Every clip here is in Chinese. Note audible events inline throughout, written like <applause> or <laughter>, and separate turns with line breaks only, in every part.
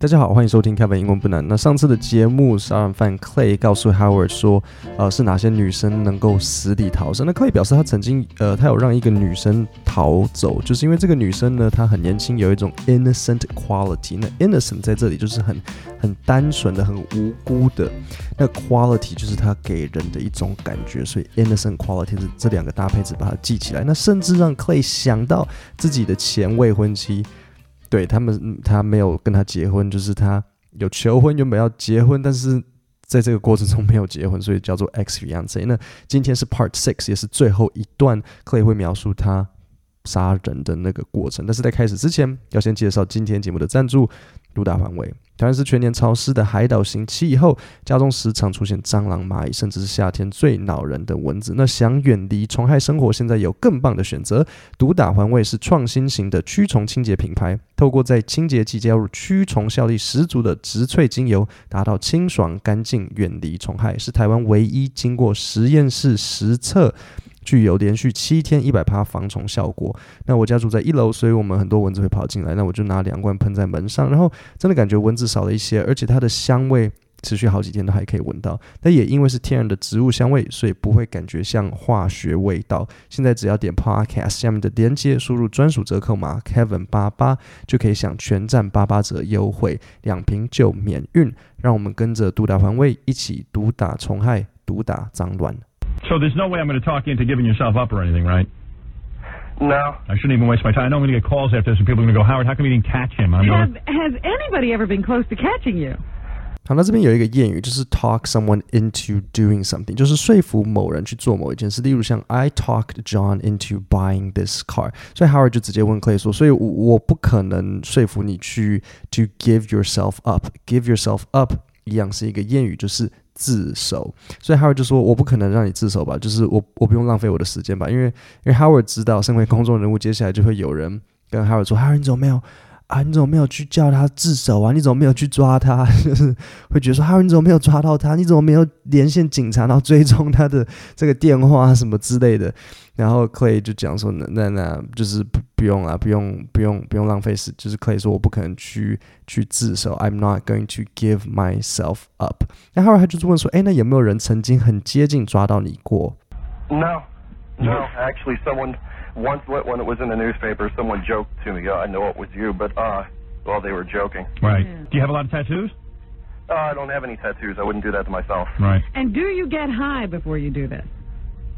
大家好，欢迎收听 Kevin 英文不难。那上次的节目，杀人犯 Clay 告诉 Howard 说，呃，是哪些女生能够死里逃生？那 Clay 表示他曾经，呃，他有让一个女生逃走，就是因为这个女生呢，她很年轻，有一种 innocent quality。那 innocent 在这里就是很很单纯的、很无辜的。那 quality 就是她给人的一种感觉，所以 innocent quality 是这两个搭配词把它记起来。那甚至让 Clay 想到自己的前未婚妻。对他们，他没有跟他结婚，就是他有求婚，原本要结婚，但是在这个过程中没有结婚，所以叫做 X fiance。那今天是 Part Six，也是最后一段，Clay 会描述他杀人的那个过程。但是在开始之前，要先介绍今天节目的赞助，独打环卫。台湾是全年潮湿的海岛型气候，家中时常出现蟑螂、蚂蚁，甚至是夏天最恼人的蚊子。那想远离虫害生活，现在有更棒的选择。独打环卫是创新型的驱虫清洁品牌，透过在清洁剂加入驱虫效力十足的植萃精油，达到清爽、干净、远离虫害，是台湾唯一经过实验室实测。具有连续七天一百趴防虫效果。那我家住在一楼，所以我们很多蚊子会跑进来。那我就拿两罐喷在门上，然后真的感觉蚊子少了一些，而且它的香味持续好几天都还可以闻到。但也因为是天然的植物香味，所以不会感觉像化学味道。现在只要点 Podcast 下面的链接，输入专属折扣码 Kevin 八八，就可以享全站八八折优惠，两瓶就免运。让我们跟着毒打环卫一起毒打虫害，毒打脏乱。
So there's no way I'm going to talk you into giving yourself up or anything, right?
No.
I shouldn't even waste my time. I know I'm going to get calls after this, and people are going to go, Howard, how come you didn't catch him? I'm
have, has anybody ever been close to catching you?
好，那这边有一个谚语，就是 talk someone into doing something，就是说服某人去做某一件事。例如像 I talked John into buying this car，所以 Howard 就直接问 Clay 说，所以我我不可能说服你去 to give yourself up，give yourself up 一样是一个谚语，就是。自首，所以 Howard 就说：“我不可能让你自首吧，就是我我不用浪费我的时间吧，因为因为 Howard 知道，身为公众人物，接下来就会有人跟 Howard 说：‘Howard 你怎么没有啊？你怎么没有去叫他自首啊？你怎么没有去抓他？’ <laughs> 就是会觉得说：‘Howard 你怎么没有抓到他？你怎么没有连线警察，然后追踪他的这个电话什么之类的？’然后 Clay 就讲说：‘那那那就是。’不不用啊，不用，不用，不用浪费时，就是可以说我不可能去去自首，I'm not going to give myself up。然后他就是问说，哎，那有没有人曾经很接近抓到你过
？No, no, actually, someone once when it was in the newspaper, someone joked to me, I know it was you, but uh, well, they were joking.
Right. Do you have a lot of tattoos?
Uh, I don't have any tattoos. I wouldn't do that to myself.
Right.
And do you get high before you do this?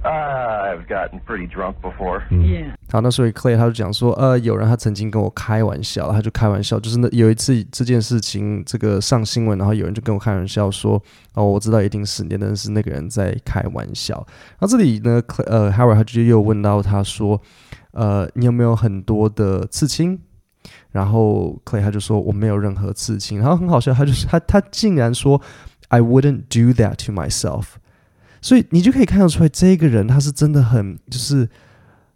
Uh, I've gotten pretty drunk before.
Yeah.
好，那所以 Clay 他就讲说，呃，有人他曾经跟我开玩笑，他就开玩笑，就是那有一次这件事情这个上新闻，然后有人就跟我开玩笑说，哦，我知道一定是你，但是那个人在开玩笑。然后这里呢，呃，Harry 他就又问到他说，呃，你有没有很多的刺青？然后 Clay 他就说我没有任何刺青。然后很好笑，他就是他他竟然说，I wouldn't do that to myself。所以你就可以看得出来，这个人他是真的很，就是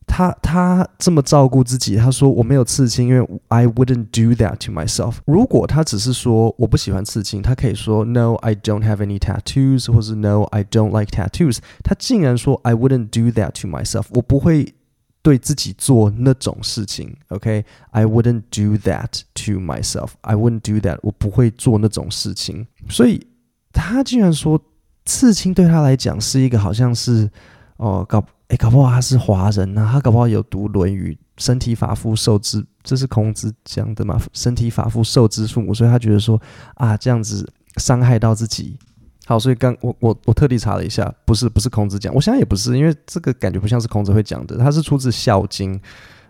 他他这么照顾自己。他说我没有刺青，因为 I wouldn't do that to myself。如果他只是说我不喜欢刺青，他可以说 No, I don't have any tattoos，或是 No, I don't like tattoos。他竟然说 I wouldn't do that to myself，我不会对自己做那种事情。OK，I wouldn't do that to myself，I wouldn't do that，我不会做那种事情。所以他竟然说。刺青对他来讲是一个好像是哦搞搞不好他是华人啊，他搞不好有读《论语》，身体发肤受之，这是孔子讲的嘛？身体发肤受之父母，所以他觉得说啊这样子伤害到自己。好，所以刚我我我特地查了一下，不是不是孔子讲，我想也不是，因为这个感觉不像是孔子会讲的，他是出自《孝经》。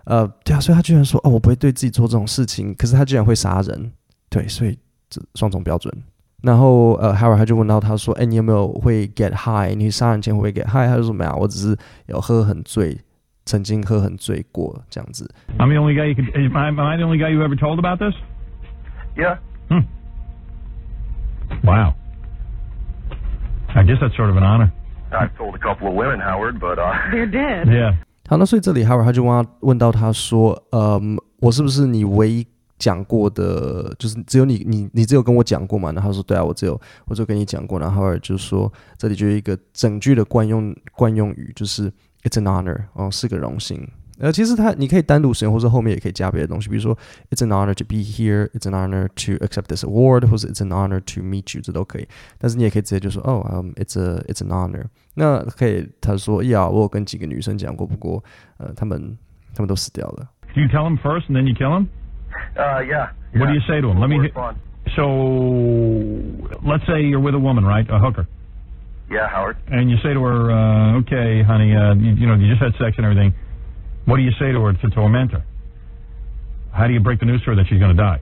呃，对啊，所以他居然说哦，我不会对自己做这种事情，可是他居然会杀人，对，所以这双重标准。然后呃，Howard 他就问到他说：“哎，你有没有会 get high？你杀人前会不会 get high？” 他就说：“没有，我只是有喝很醉，曾经喝很醉过这样子。”
I'm the only guy you could. Am I, am I the only guy you ever told about this?
Yeah.
Hmm. Wow. I guess that's sort of an honor.
I've told a couple of women, Howard, but uh.
They're dead.
Yeah.
好，那所以这里 Howard 他就问他问到他说：“嗯，我是不是你唯一？”讲过的，就是只有你，你，你只有跟我讲过嘛？然后他说，对啊，我只有，我就跟你讲过。然后后来就说，这里就有一个整句的惯用惯用语，就是 It's an honor，哦，是个荣幸。呃，其实它你可以单独使用，或者后面也可以加别的东西，比如说 It's an honor to be here, It's an honor to accept this award，或者 It's an honor to meet you，这都可以。但是你也可以直接就说哦，嗯、oh,，It's a It's an honor。那可以他说呀，我有跟几个女生讲过，不过呃，他们他们都死掉了。
Do you tell them first and then you kill them?
Uh, yeah.
What do you say to him? Let me. So, let's say you're with a woman, right? A hooker.
Yeah, Howard.
And you say to her, uh, "Okay, honey, uh, you, you know, you just had sex and everything. What do you say to her to torment her? How do you break the news to her that she's going to die?"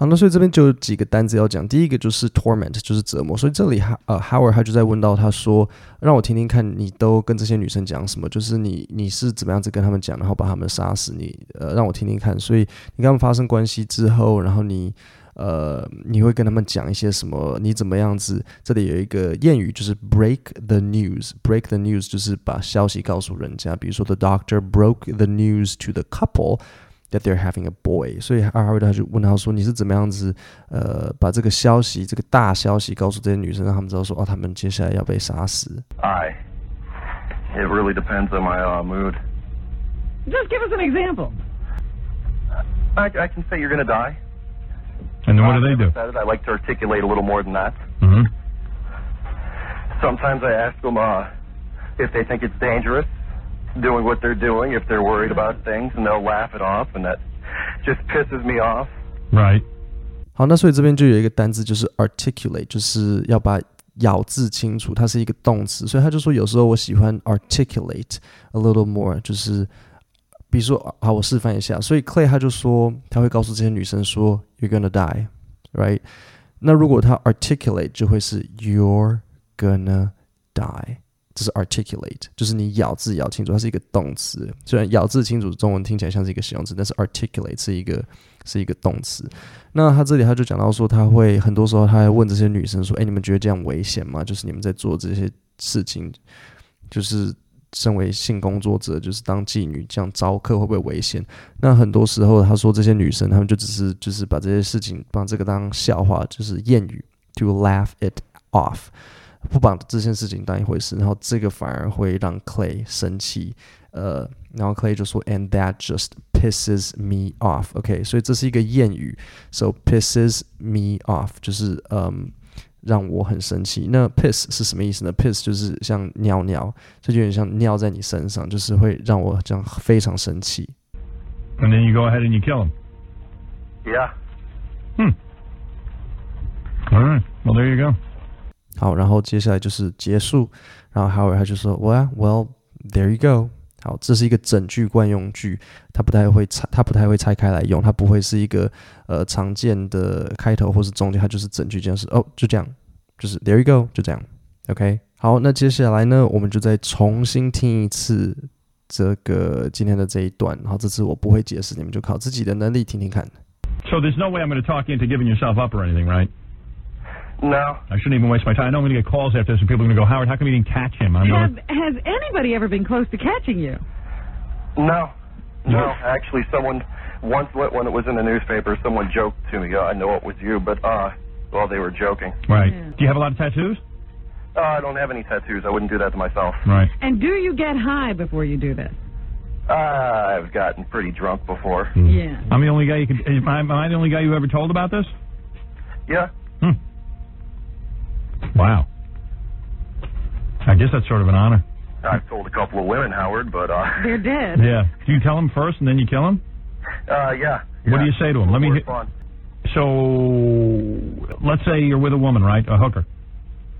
好，那所以这边就有几个单子要讲。第一个就是 torment，就是折磨。所以这里哈呃 Howard 他就在问到他说，让我听听看你都跟这些女生讲什么，就是你你是怎么样子跟他们讲，然后把他们杀死你，呃，让我听听看。所以你跟他们发生关系之后，然后你呃你会跟他们讲一些什么？你怎么样子？这里有一个谚语就是 break the news，break the news 就是把消息告诉人家。比如说 the doctor broke the news to the couple。That they're having a boy，所以阿哈维他就问他说：“你是怎么样子，呃，把这个消息，这个大消息告诉这些女生，让他们知道说，哦，他们接下来要被杀死。”
I. It really depends on my uh, mood.
Just give us an example.
I, I can say you're going to die.
And then what do they do?
Said it. I like to articulate a little more than that.
Mm-hmm.
Sometimes I ask them uh, if they think it's dangerous. doing what they're doing if they're worried about things, and they'll laugh it off, and that just pisses me off.
Right.
好，那所以这边就有一个单字，就是 articulate，就是要把咬字清楚，它是一个动词，所以他就说有时候我喜欢 articulate a little more，就是比如说，好，我示范一下。所以 Clay 他就说他会告诉这些女生说 you're gonna die，right？那如果他 articulate 就会是 you're gonna die。 这是 articulate，就是你咬字咬清楚，它是一个动词。虽然咬字清楚，中文听起来像是一个形容词，但是 articulate 是一个是一个动词。那他这里他就讲到说，他会很多时候他还问这些女生说：“哎，你们觉得这样危险吗？就是你们在做这些事情，就是身为性工作者，就是当妓女这样招客会不会危险？”那很多时候他说这些女生，她们就只是就是把这些事情把这个当笑话，就是谚语，to laugh it off。不把这件事情当一回事，然后这个反而会让 Clay 生气，呃，然后 Clay 就说，and that just pisses me off，OK，okay，所以这是一个谚语，so pisses me off 就是嗯让我很生气。那 piss 是什么意思呢？piss 就是像尿尿，这就有点像尿在你身上，就是会让我这样非常生气。
And then you go ahead and you kill him.
Yeah.
Hmm. All right. Well, there you go.
好，然后接下来就是结束，然后 Howard 他就说，Well, well, there you go。好，这是一个整句惯用句，他不太会拆，他不太会拆开来用，它不会是一个呃常见的开头或是中间，它就是整句这样是哦，就这样，就是 There you go，就这样，OK。好，那接下来呢，我们就再重新听一次这个今天的这一段，然后这次我不会解释，你们就靠自己的能力听听看。
So there's no way I'm going to talk into giving yourself up or anything, right?
No.
I shouldn't even waste my time. I know I'm going to get calls after this, and people are going to go, Howard, how come you didn't catch him? I'm
Have,
gonna...
has anybody ever been close to catching you?
No. No. Actually, someone once when it was in the newspaper, someone joked to me. I know it was you, but uh, well, they were joking.
Right.
Yeah.
Do you have a lot of tattoos?
Uh, I don't have any tattoos. I wouldn't do that to myself.
Right.
And do you get high before you do this?
Uh, I've gotten pretty drunk before.
Mm.
Yeah.
I'm the only guy you could. Am I, am I the only guy you ever told about this?
Yeah.
Wow. I guess that's sort of an honor.
I've told a couple of women, Howard, but uh. <laughs>
They're dead.
Yeah. Do you tell them first and then you kill them?
Uh, yeah.
What do you say to them? Let me.
More
Hit,
fun.
so, let's say you're with a woman, right? A hooker.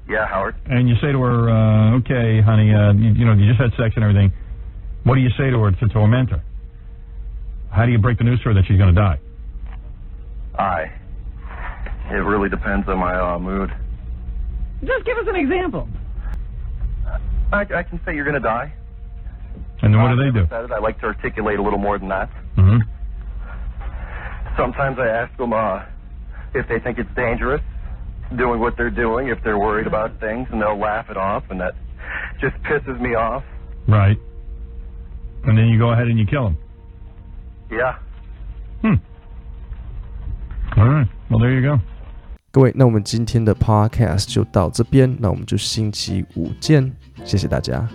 Yeah, Howard.
And you say to her, uh, "Okay, honey, uh, you, you know, you just had sex and everything. What do you say to her to torment her? How do you break the news to her that she's going to die?"
I. It really depends on my uh, mood.
Just give us an example.
I, I can say you're going to die.
And then what do they do?
Said it. I like to articulate a little more than that.
Mm-hmm.
Sometimes I ask them uh, if they think it's dangerous, doing what they're doing, if they're worried about things, and they'll laugh it off, and that just pisses me off.
Right. And then you go ahead and you kill them.
Yeah.
Hmm. All right. Well, there you go.
各位，那我们今天的 podcast 就到这边，那我们就星期五见，谢谢大家。